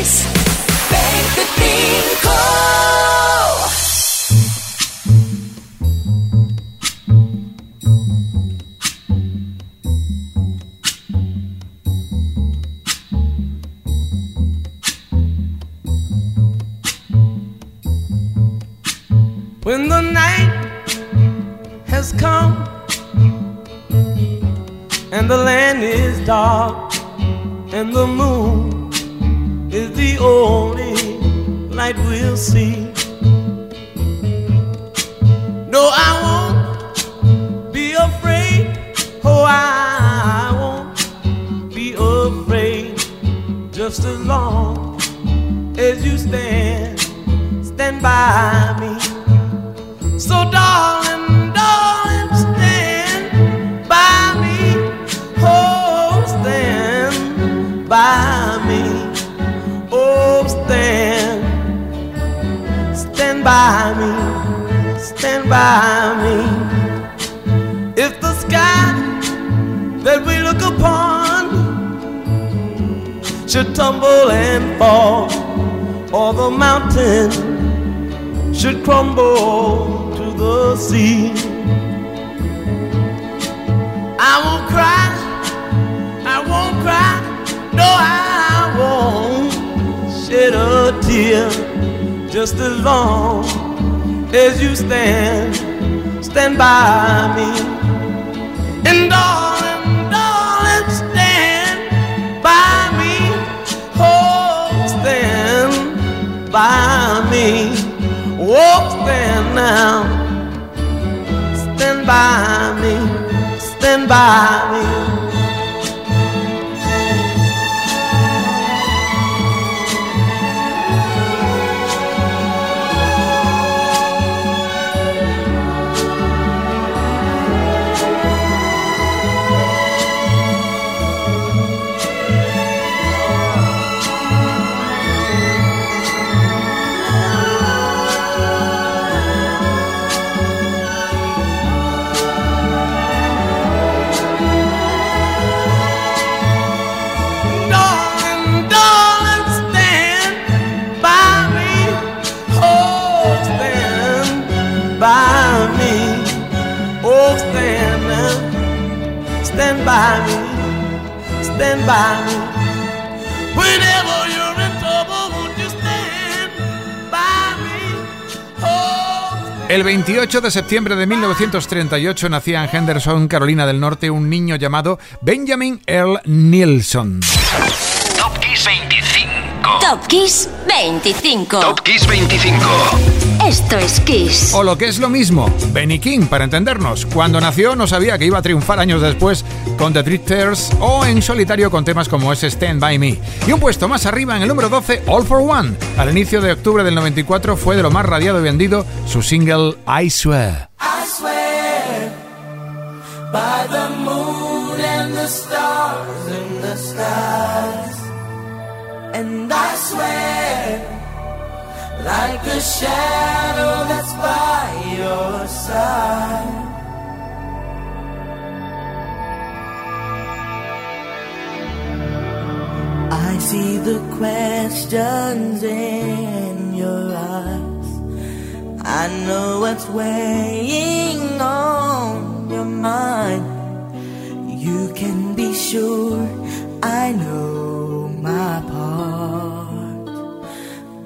Peace. Now. Stand by me. Stand by me. Stand by me. Whenever you're in trouble, won't you stand by me? Oh, El 28 de septiembre de 1938 nacía en Henderson, Carolina del Norte, un niño llamado Benjamin Earl Nilsson. Top Kiss 25. Top Kiss 25. Top Kiss 25. Esto es Kiss. O lo que es lo mismo, Benny King, para entendernos. Cuando nació no sabía que iba a triunfar años después con The Drifters o en solitario con temas como ese Stand By Me. Y un puesto más arriba, en el número 12, All For One. Al inicio de octubre del 94 fue de lo más radiado y vendido su single I Swear. I swear by the moon and the stars in the skies. And I swear like a shadow that's by your side. I see the questions in your eyes. I know what's weighing on your mind. You can be sure I know my part.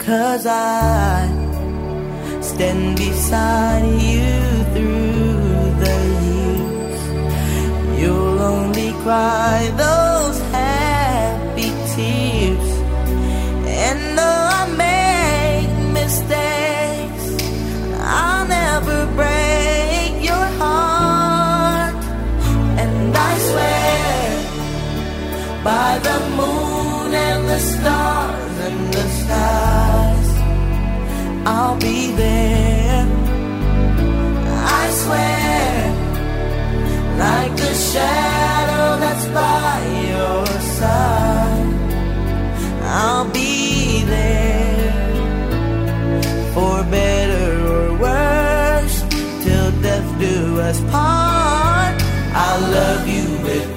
Cause I stand beside you through the years. You'll only cry those happy tears. And though I make mistakes, I'll never break your heart. And I swear by the moon and the stars I'll be there. I swear like a shadow that's by your side. I'll be there for better or worse till death do us part. I'll love you with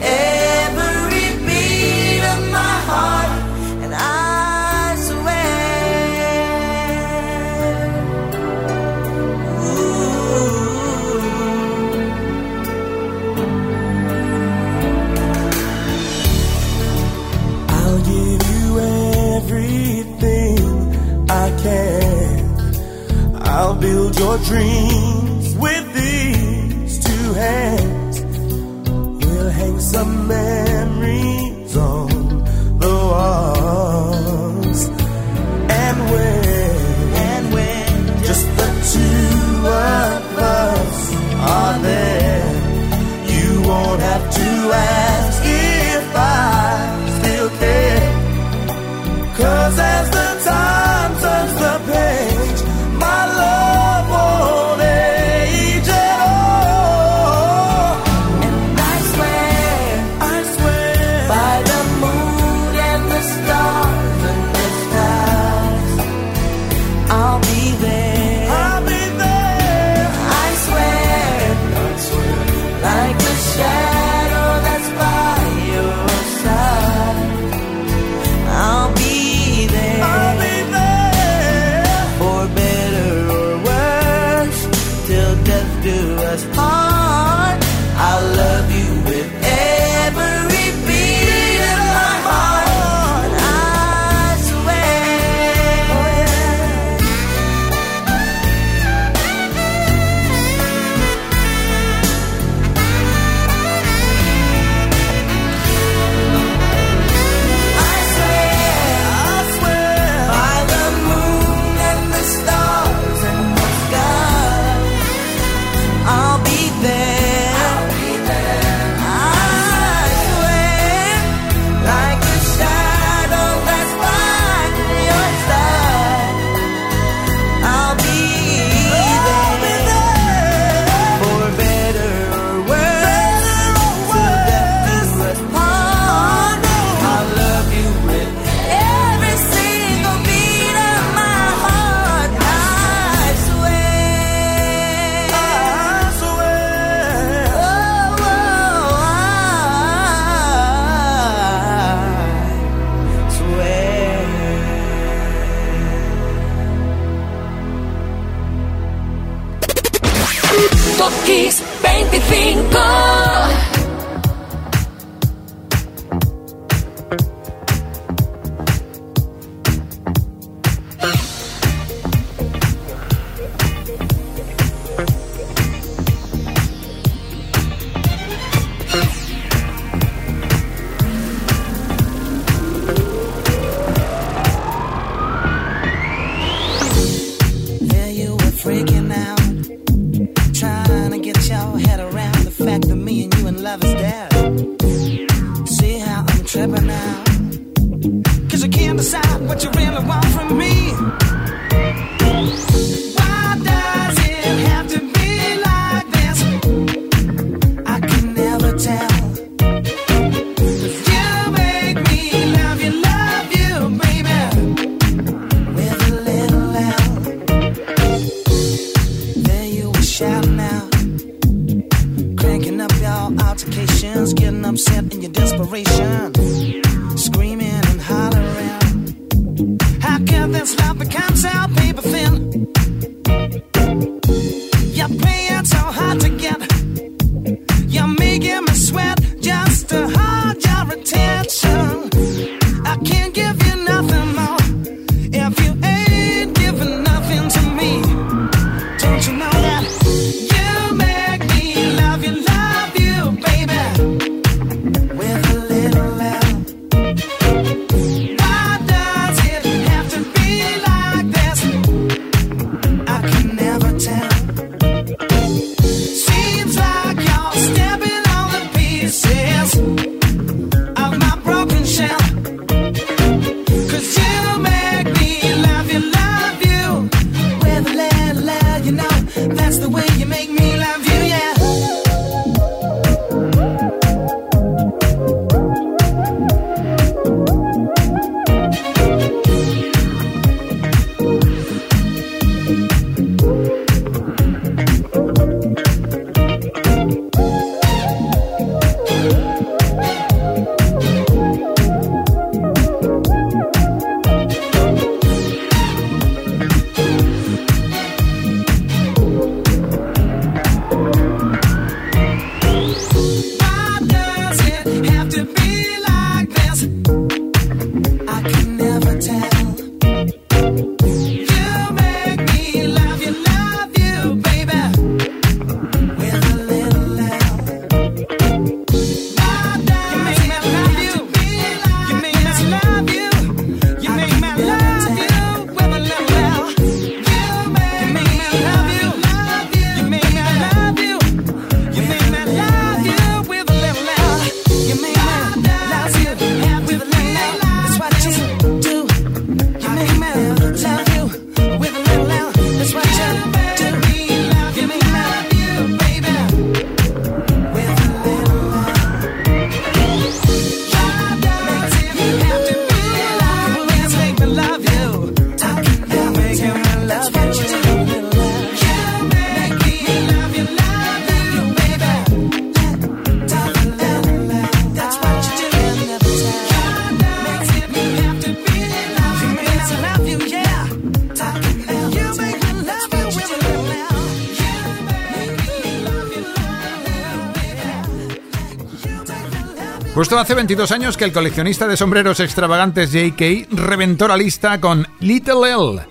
Hace 22 años que el coleccionista de sombreros extravagantes J.K. reventó la lista con Little L.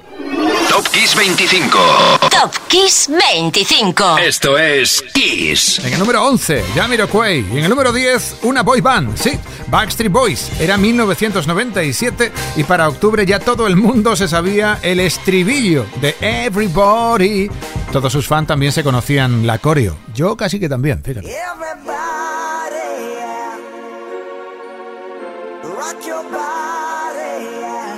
Top Kiss 25. Top Kiss 25. Esto es Kiss. En el número 11, Jamiroquai. Y en el número 10, una boy band. Sí, Backstreet Boys. Era 1997 y para octubre ya todo el mundo se sabía el estribillo de Everybody. Todos sus fans también se conocían la coreo. Yo casi que también, fíjate. Rock your body, yeah.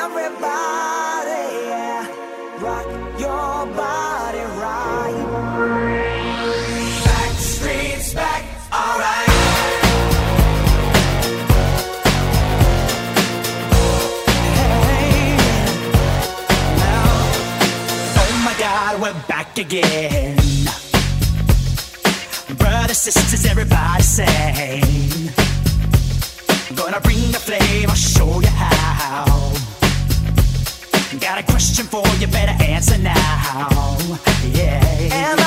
Everybody, yeah. Rock your body right. Back streets back, alright. Hey, oh my God, we're back again. Brothers, sisters, everybody sing. Gonna bring the flame, I'll show you how. Got a question for you, better answer now. Yeah. Am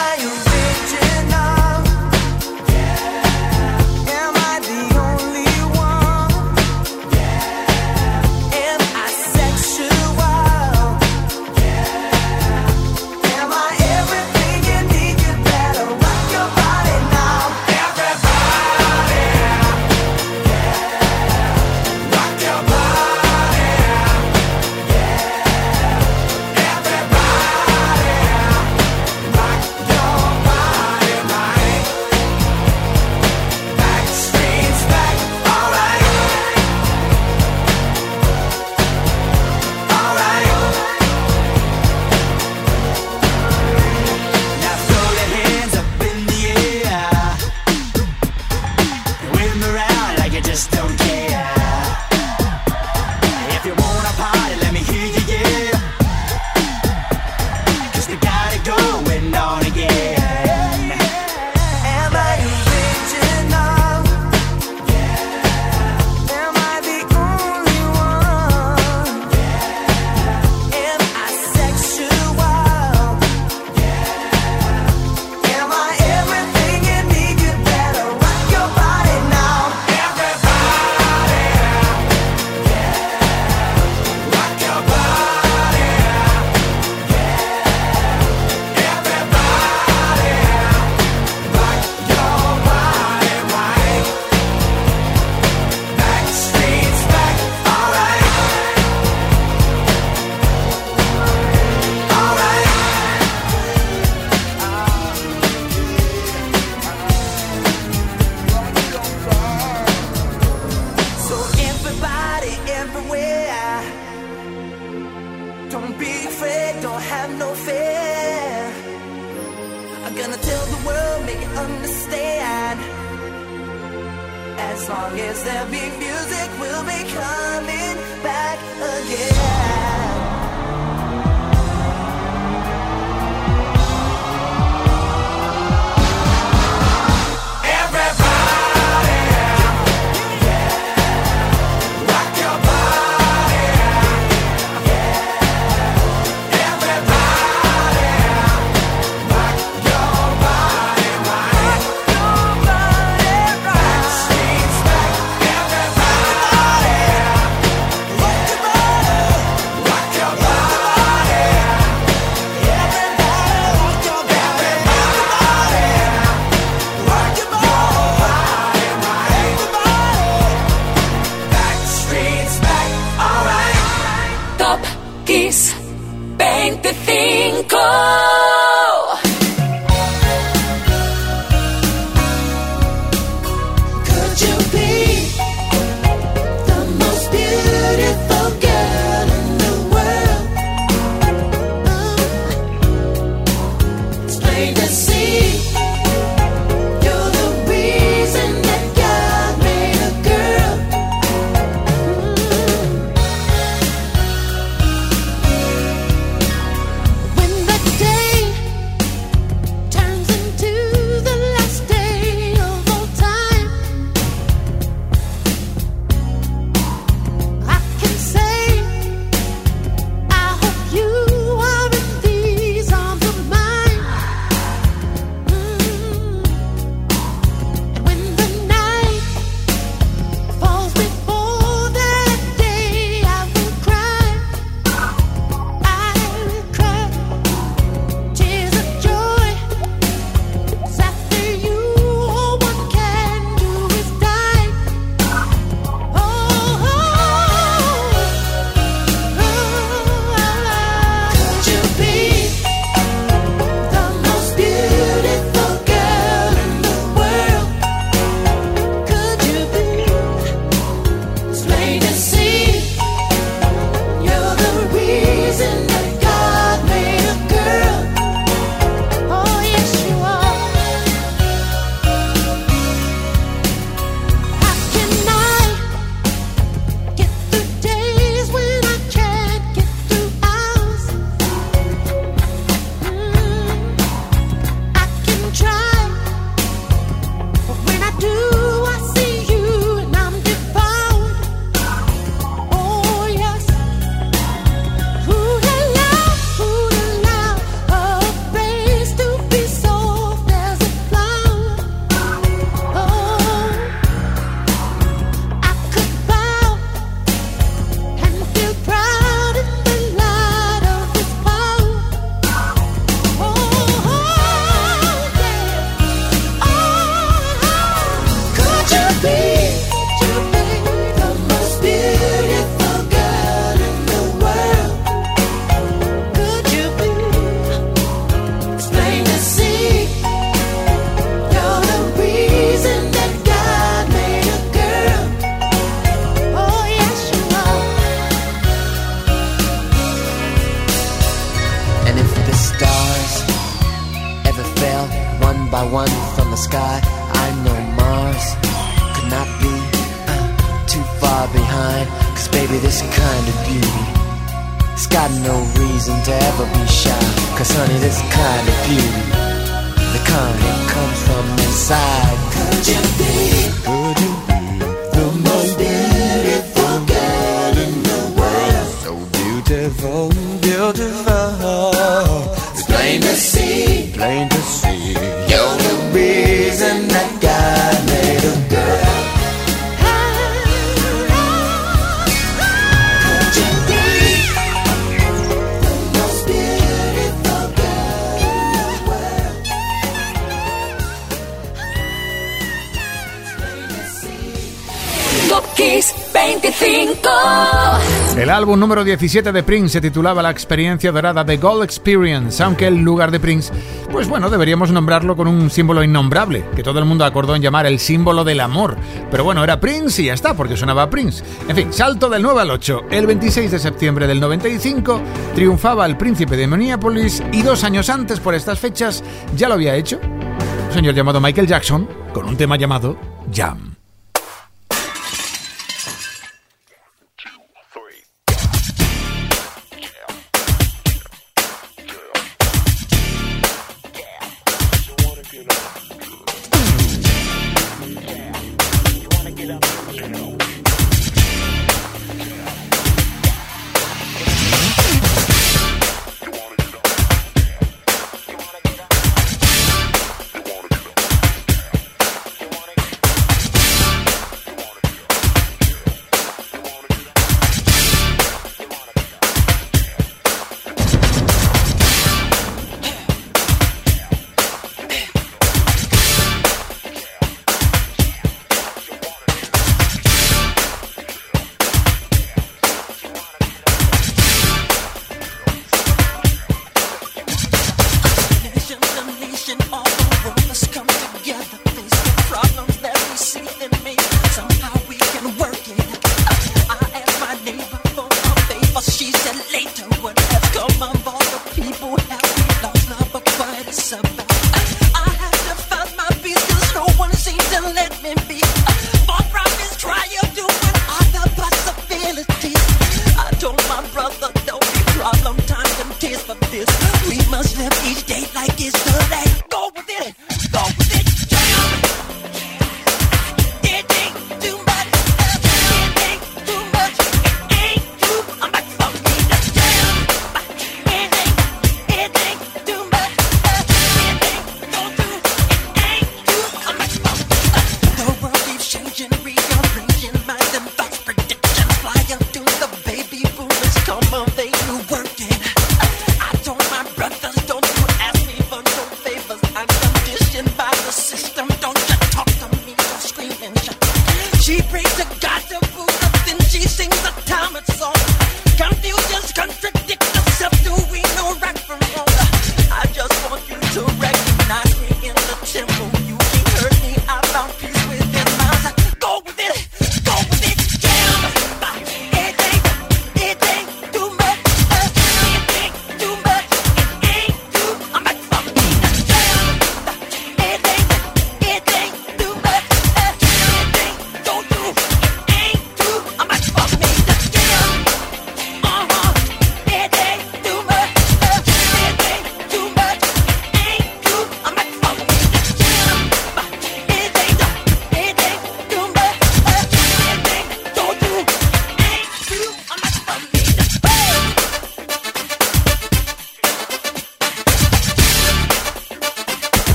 far behind. Cause baby, this kind of beauty, it's got no reason to ever be shy. Cause honey, this kind of beauty, the kind that comes from inside. Could you be? Could you The El álbum número 17 de Prince se titulaba La experiencia dorada de Gold Experience, aunque el lugar de Prince, pues bueno, deberíamos nombrarlo con un símbolo innombrable, que todo el mundo acordó en llamar el símbolo del amor. Pero bueno, era Prince y ya está, porque sonaba Prince. En fin, salto del 9 al 8. El 26 de septiembre del 95 triunfaba el príncipe de Minneapolis y dos años antes, por estas fechas, ya lo había hecho. Un señor llamado Michael Jackson, con un tema llamado Jam.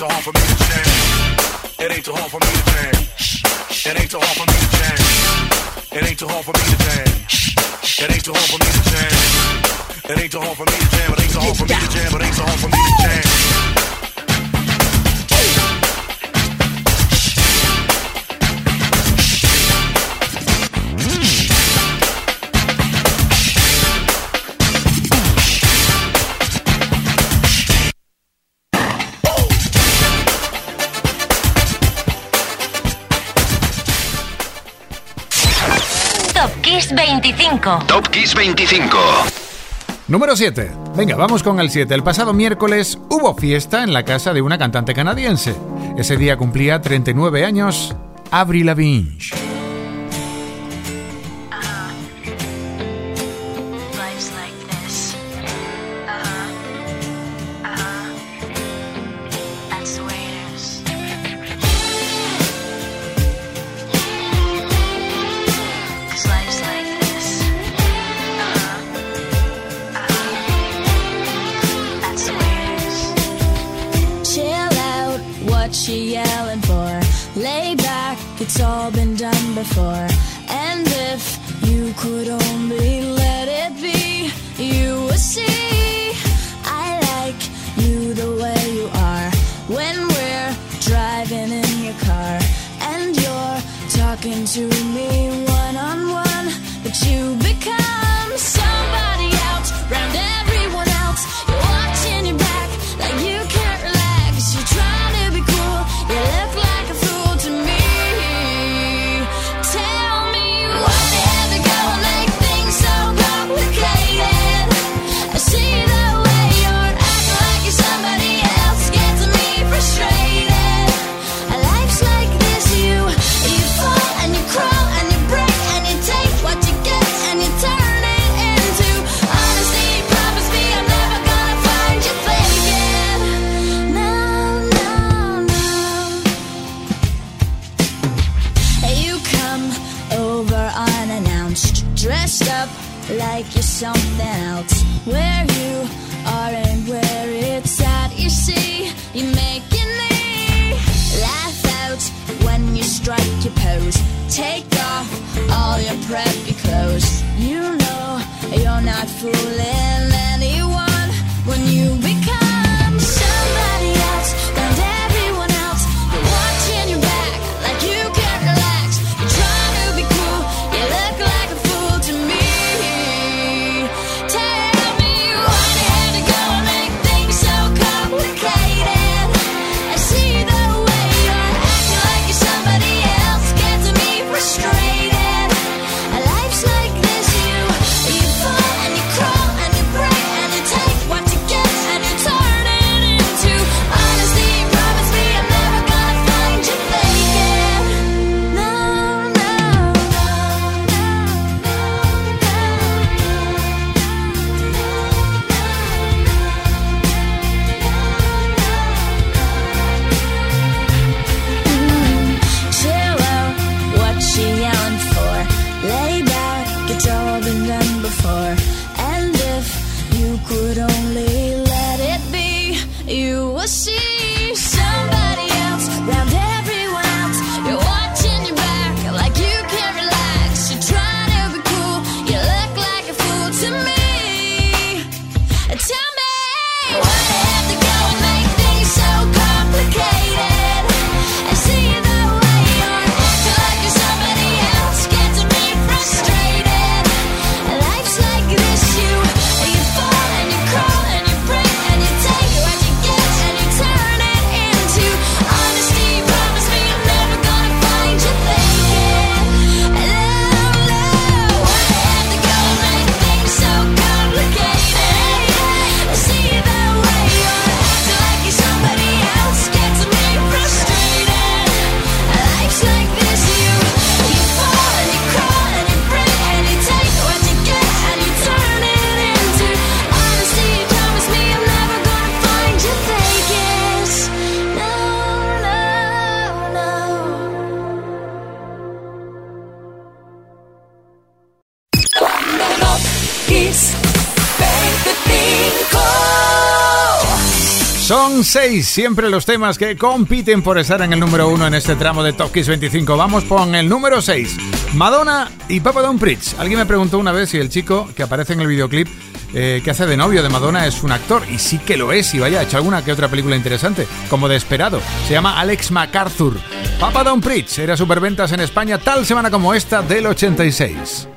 too hard for me to change. It ain't too hard for me to jam. It ain't too hard for me to jam. It ain't too hard for me to jam. It ain't too hard for me to jam. It ain't too hard for me to jam. It ain't too hard for me to jam. It ain't too hard for me to jam. 25. Top Kiss 25. Número 7. Venga, vamos con el 7. El pasado miércoles hubo fiesta en la casa de una cantante canadiense. Ese día cumplía 39 años Avril Lavigne. you are when we're driving in your car and you're talking to me. like you're something else. Where Son seis siempre los temas que compiten por estar en el número uno en este tramo de Top Kiss 25. Vamos con el número 6. Madonna y Papa Don Pritch. Alguien me preguntó una vez si el chico que aparece en el videoclip eh, que hace de novio de Madonna es un actor, y sí que lo es, y vaya, ha hecho alguna que otra película interesante, como de esperado. Se llama Alex MacArthur. Papa Don Pritch era superventas en España tal semana como esta del 86.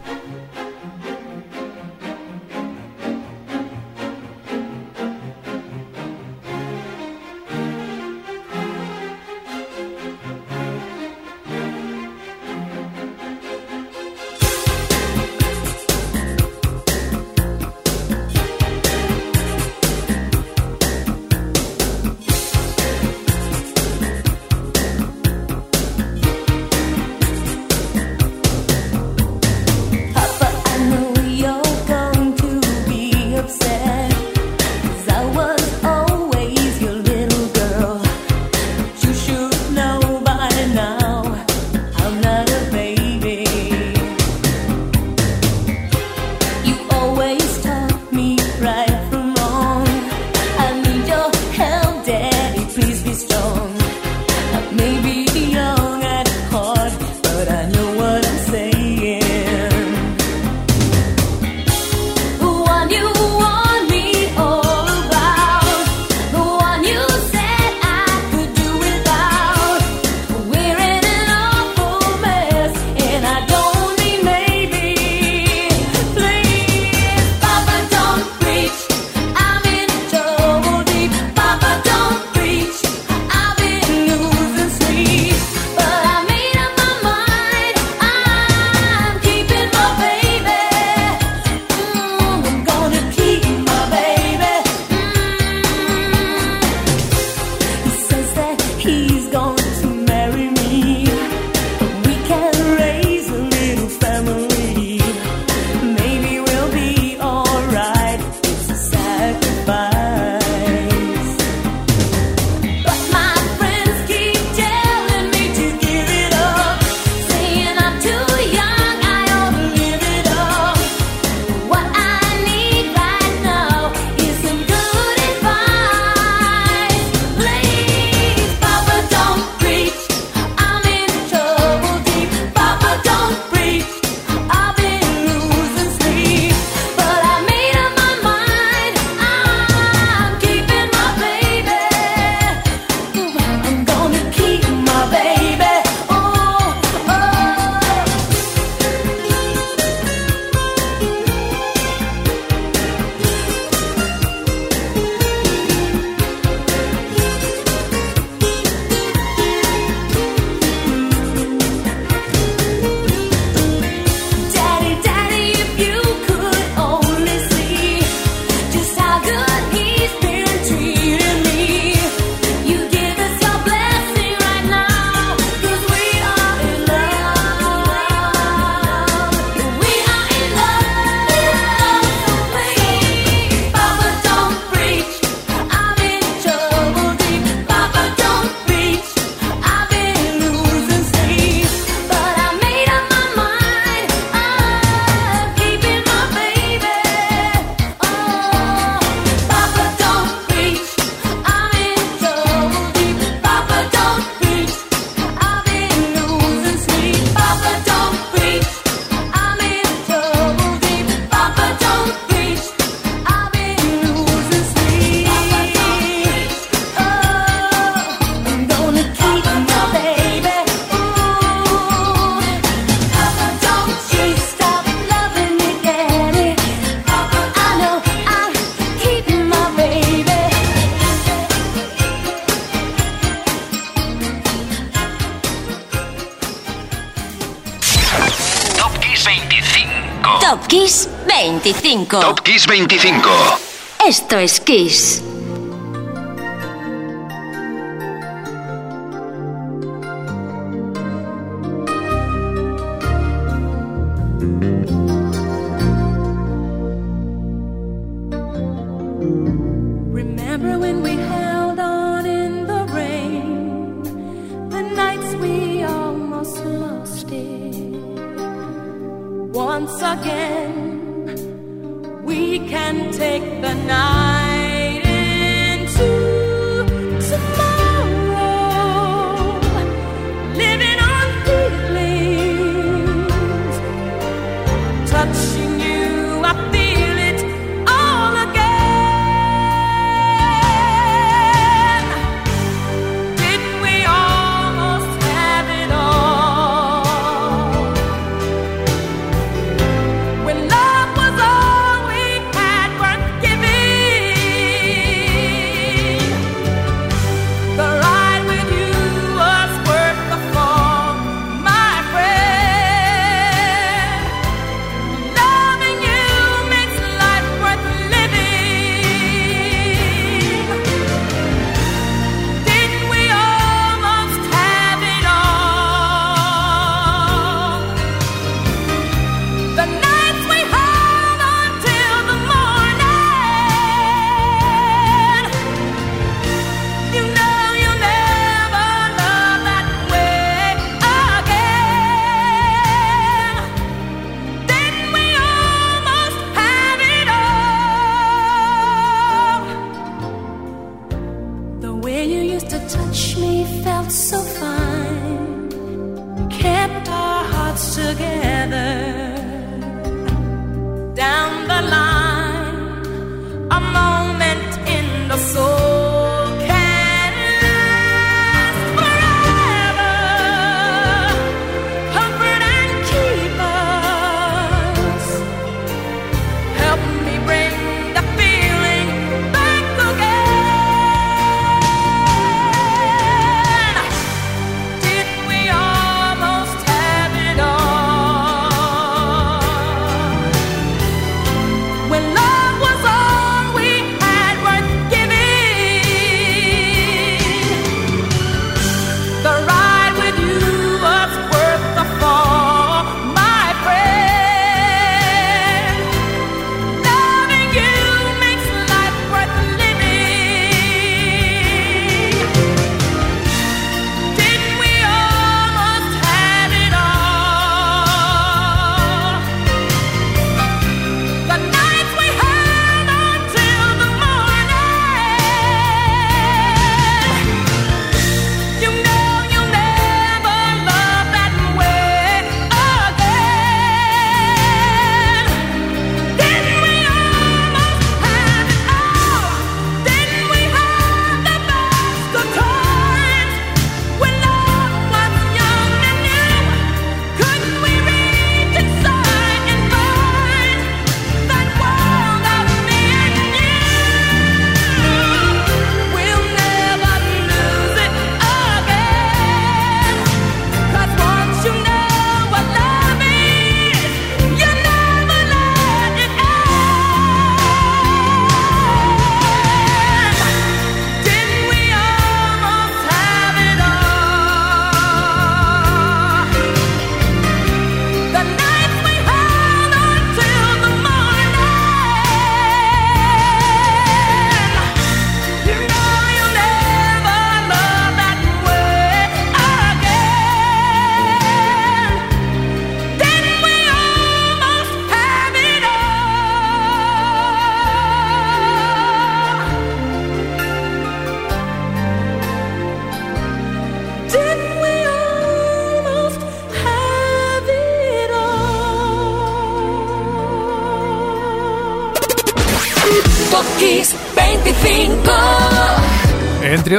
Esto es Kiss. we can take the night.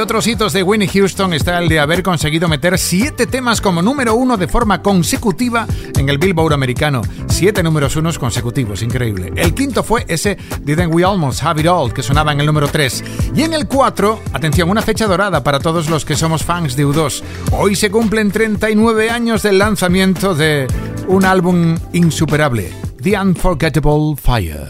otros hitos de Winnie Houston está el de haber conseguido meter siete temas como número uno de forma consecutiva en el Billboard americano. Siete números unos consecutivos, increíble. El quinto fue ese Didn't We Almost Have It All, que sonaba en el número tres Y en el 4, atención, una fecha dorada para todos los que somos fans de U2. Hoy se cumplen 39 años del lanzamiento de un álbum insuperable, The Unforgettable Fire.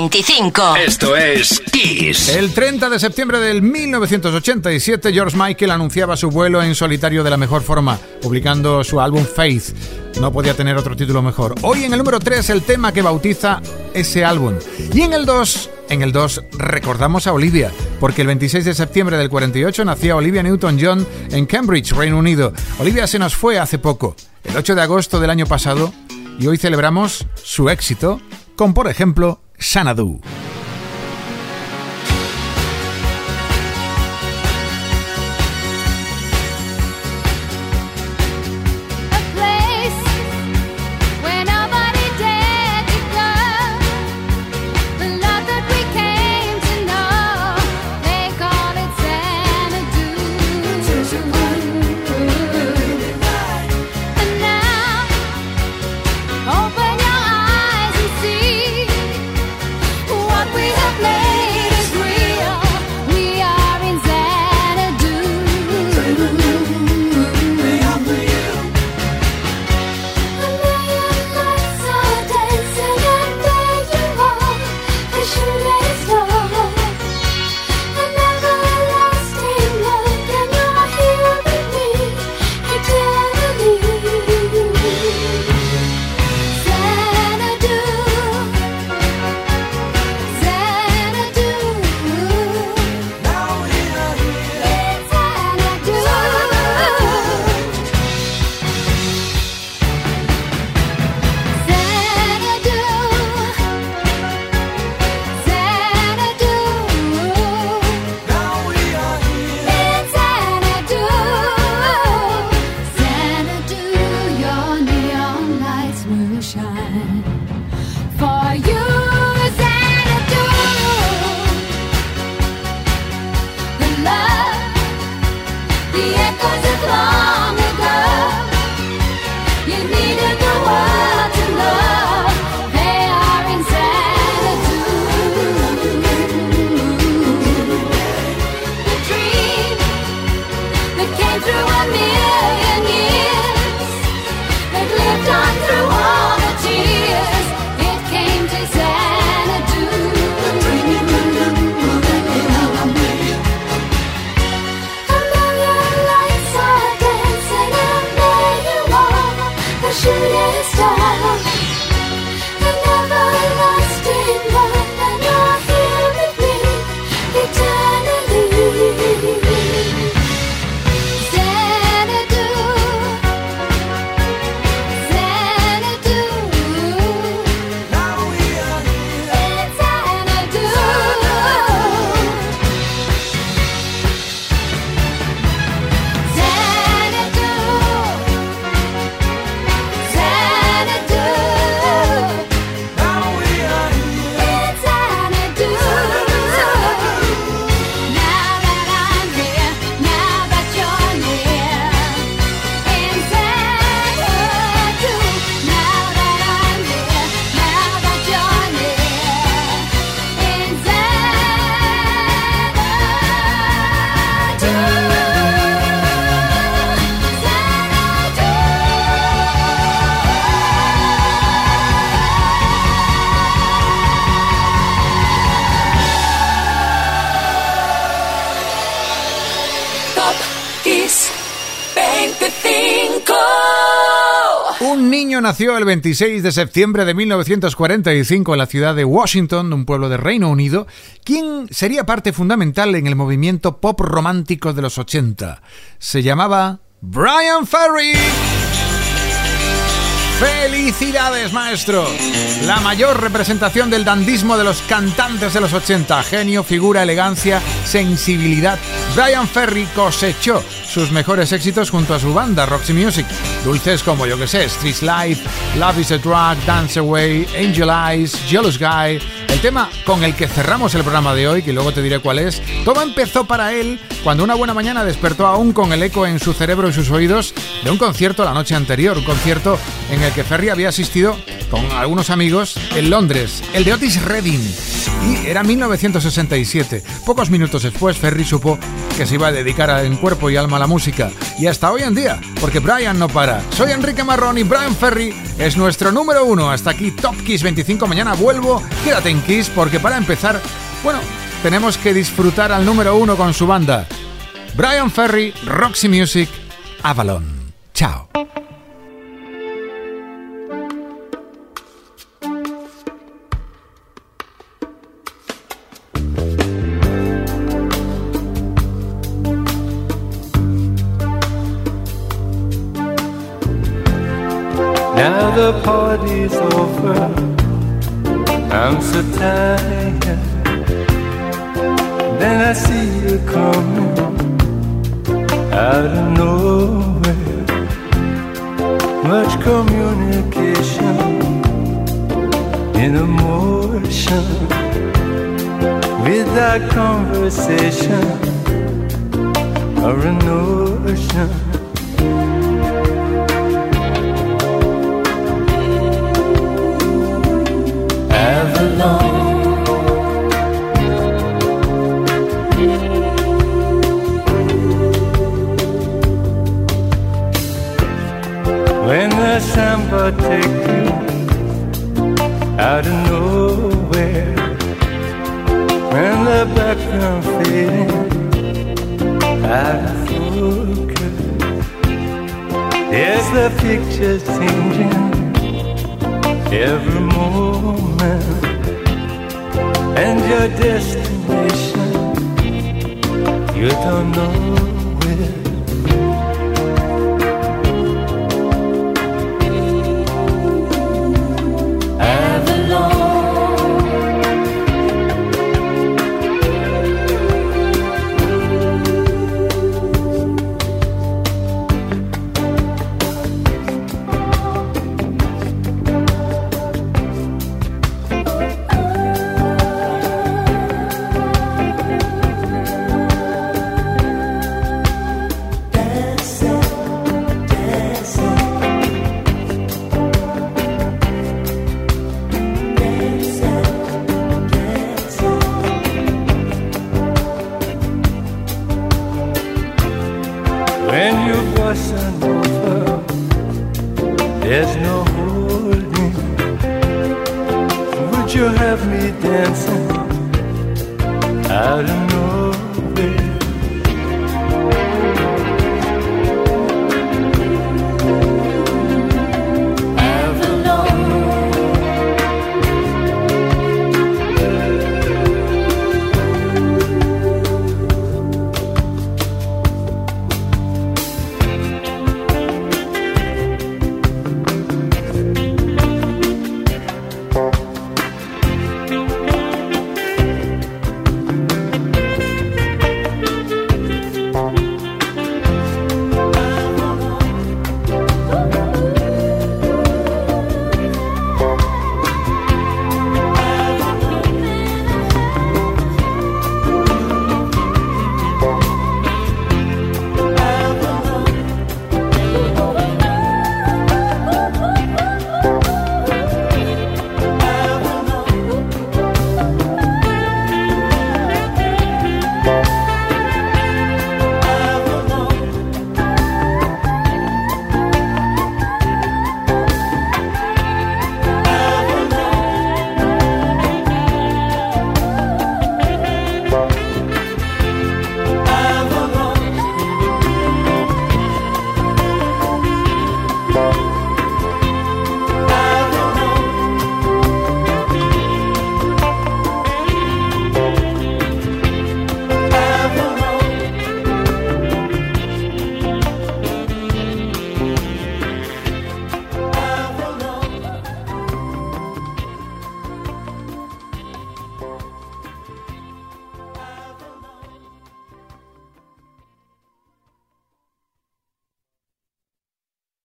25. Esto es Kiss. El 30 de septiembre del 1987, George Michael anunciaba su vuelo en solitario de la mejor forma, publicando su álbum Faith. No podía tener otro título mejor. Hoy en el número 3, el tema que bautiza ese álbum. Y en el 2, en el 2 recordamos a Olivia, porque el 26 de septiembre del 48 nacía Olivia Newton-John en Cambridge, Reino Unido. Olivia se nos fue hace poco, el 8 de agosto del año pasado, y hoy celebramos su éxito con, por ejemplo, Sanadu. El 26 de septiembre de 1945 en la ciudad de Washington, un pueblo de Reino Unido, quien sería parte fundamental en el movimiento pop romántico de los 80. Se llamaba Brian Ferry. ¡Felicidades, maestro! La mayor representación del dandismo de los cantantes de los 80. Genio, figura, elegancia, sensibilidad. Brian Ferry cosechó sus mejores éxitos junto a su banda Roxy Music. Dulces como, yo que sé, Street Life, Love is a Drug, Dance Away, Angel Eyes, Jealous Guy. El tema con el que cerramos el programa de hoy, que luego te diré cuál es, todo empezó para él cuando una buena mañana despertó aún con el eco en su cerebro y sus oídos de un concierto la noche anterior, un concierto en el que Ferry había asistido con algunos amigos en Londres, el de Otis Redding. Y era 1967. Pocos minutos después, Ferry supo que se iba a dedicar en cuerpo y alma a la música. Y hasta hoy en día, porque Brian no para. Soy Enrique Marrón y Brian Ferry es nuestro número uno. Hasta aquí Top Kiss 25. Mañana vuelvo. Quédate en Kiss porque para empezar, bueno, tenemos que disfrutar al número uno con su banda. Brian Ferry, Roxy Music, Avalon. Chao. I'm so tired. Then I see you coming out of nowhere. Much communication in emotion without conversation or a notion. Avalon. When the samba take you out of nowhere, when the background fading out of focus, there's the picture changing every moment and your destination. You don't know